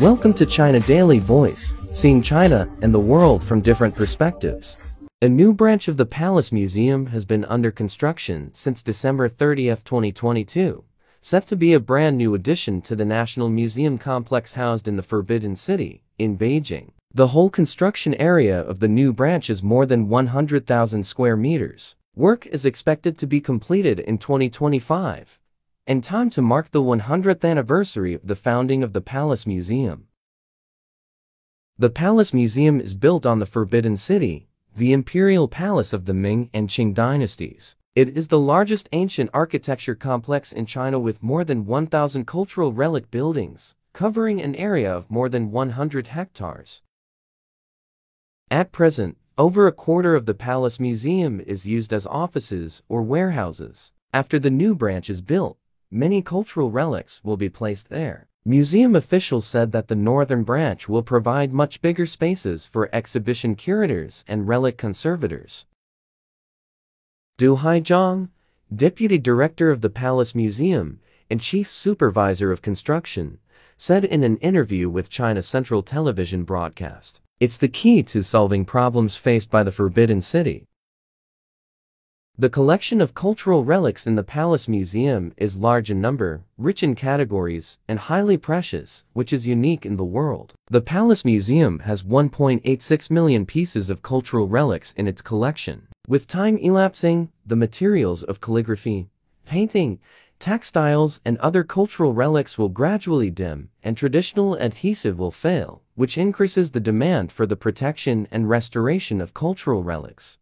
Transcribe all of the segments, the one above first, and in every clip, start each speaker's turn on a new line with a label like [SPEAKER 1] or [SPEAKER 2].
[SPEAKER 1] Welcome to China Daily Voice, seeing China and the world from different perspectives. A new branch of the Palace Museum has been under construction since December 30, 2022, set to be a brand new addition to the National Museum complex housed in the Forbidden City, in Beijing. The whole construction area of the new branch is more than 100,000 square meters. Work is expected to be completed in 2025, in time to mark the 100th anniversary of the founding of the Palace Museum. The Palace Museum is built on the Forbidden City, the imperial palace of the Ming and Qing dynasties. It is the largest ancient architecture complex in China with more than 1,000 cultural relic buildings, covering an area of more than 100 hectares. At present, over a quarter of the Palace Museum is used as offices or warehouses. After the new branch is built, Many cultural relics will be placed there. Museum officials said that the northern branch will provide much bigger spaces for exhibition curators and relic conservators. Du Haijiang, deputy director of the Palace Museum and chief supervisor of construction, said in an interview with China Central Television broadcast, It's the key to solving problems faced by the Forbidden City. The collection of cultural relics in the Palace Museum is large in number, rich in categories, and highly precious, which is unique in the world. The Palace Museum has 1.86 million pieces of cultural relics in its collection. With time elapsing, the materials of calligraphy, painting, textiles, and other cultural relics will gradually dim, and traditional adhesive will fail, which increases the demand for the protection and restoration of cultural relics.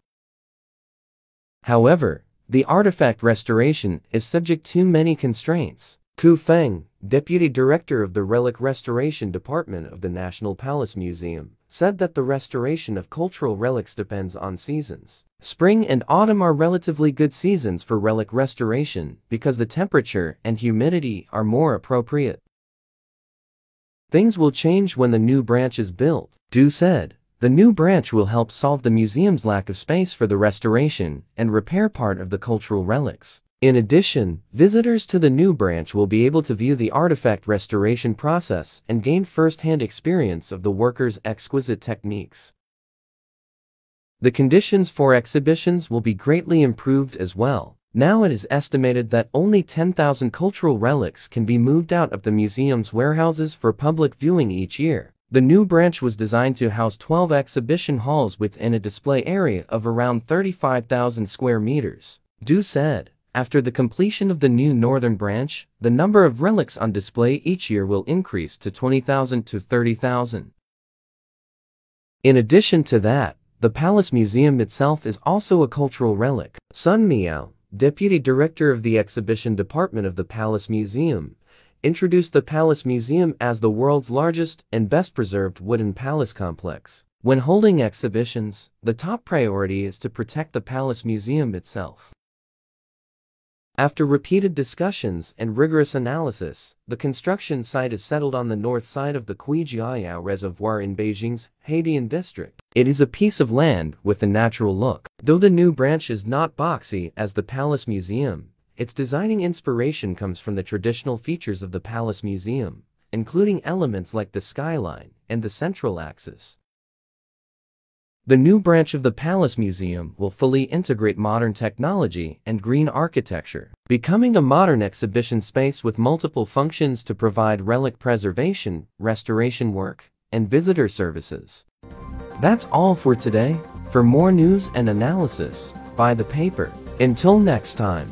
[SPEAKER 1] However, the artifact restoration is subject to many constraints. Ku Feng, deputy director of the Relic Restoration Department of the National Palace Museum, said that the restoration of cultural relics depends on seasons. Spring and autumn are relatively good seasons for relic restoration because the temperature and humidity are more appropriate. Things will change when the new branch is built, Du said. The new branch will help solve the museum's lack of space for the restoration and repair part of the cultural relics. In addition, visitors to the new branch will be able to view the artifact restoration process and gain first-hand experience of the workers' exquisite techniques. The conditions for exhibitions will be greatly improved as well. Now it is estimated that only 10,000 cultural relics can be moved out of the museum's warehouses for public viewing each year. The new branch was designed to house 12 exhibition halls within a display area of around 35,000 square meters. Du said, after the completion of the new northern branch, the number of relics on display each year will increase to 20,000 to 30,000. In addition to that, the Palace Museum itself is also a cultural relic. Sun Miao, deputy director of the exhibition department of the Palace Museum, introduced the Palace Museum as the world's largest and best preserved wooden palace complex. When holding exhibitions, the top priority is to protect the Palace Museum itself. After repeated discussions and rigorous analysis, the construction site is settled on the north side of the Quijiaoyao Reservoir in Beijing's Haidian district. It is a piece of land with a natural look. Though the new branch is not boxy as the Palace Museum, its designing inspiration comes from the traditional features of the Palace Museum, including elements like the skyline and the central axis. The new branch of the Palace Museum will fully integrate modern technology and green architecture, becoming a modern exhibition space with multiple functions to provide relic preservation, restoration work, and visitor services. That's all for today. For more news and analysis, buy the paper. Until next time.